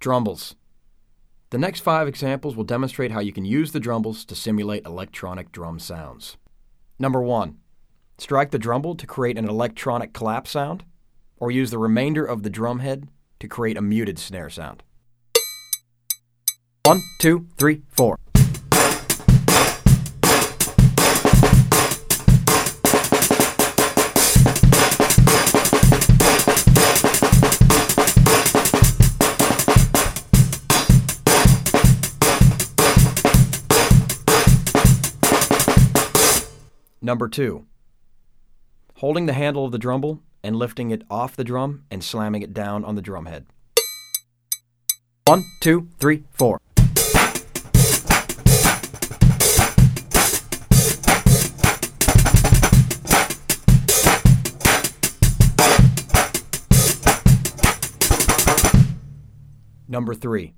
Drumbles. The next five examples will demonstrate how you can use the drumbles to simulate electronic drum sounds. Number one, strike the drumble to create an electronic clap sound, or use the remainder of the drum head to create a muted snare sound. One, two, three, four. Number two, holding the handle of the drumble and lifting it off the drum and slamming it down on the drum head. One, two, three, four. Number three,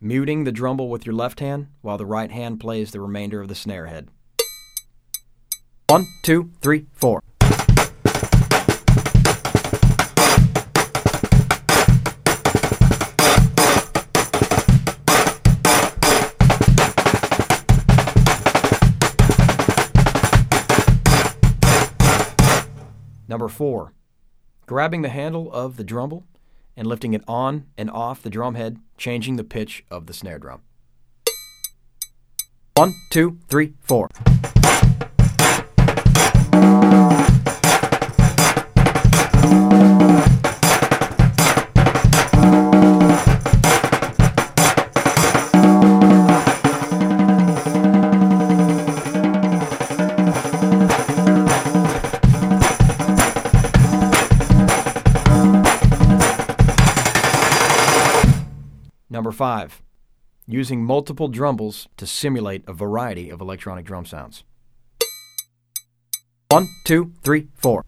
muting the drumble with your left hand while the right hand plays the remainder of the snare head. One, two, three, four. Number four, grabbing the handle of the drumble and lifting it on and off the drum head, changing the pitch of the snare drum. One, two, three, four. Number five, using multiple drumbles to simulate a variety of electronic drum sounds. One, two, three, four.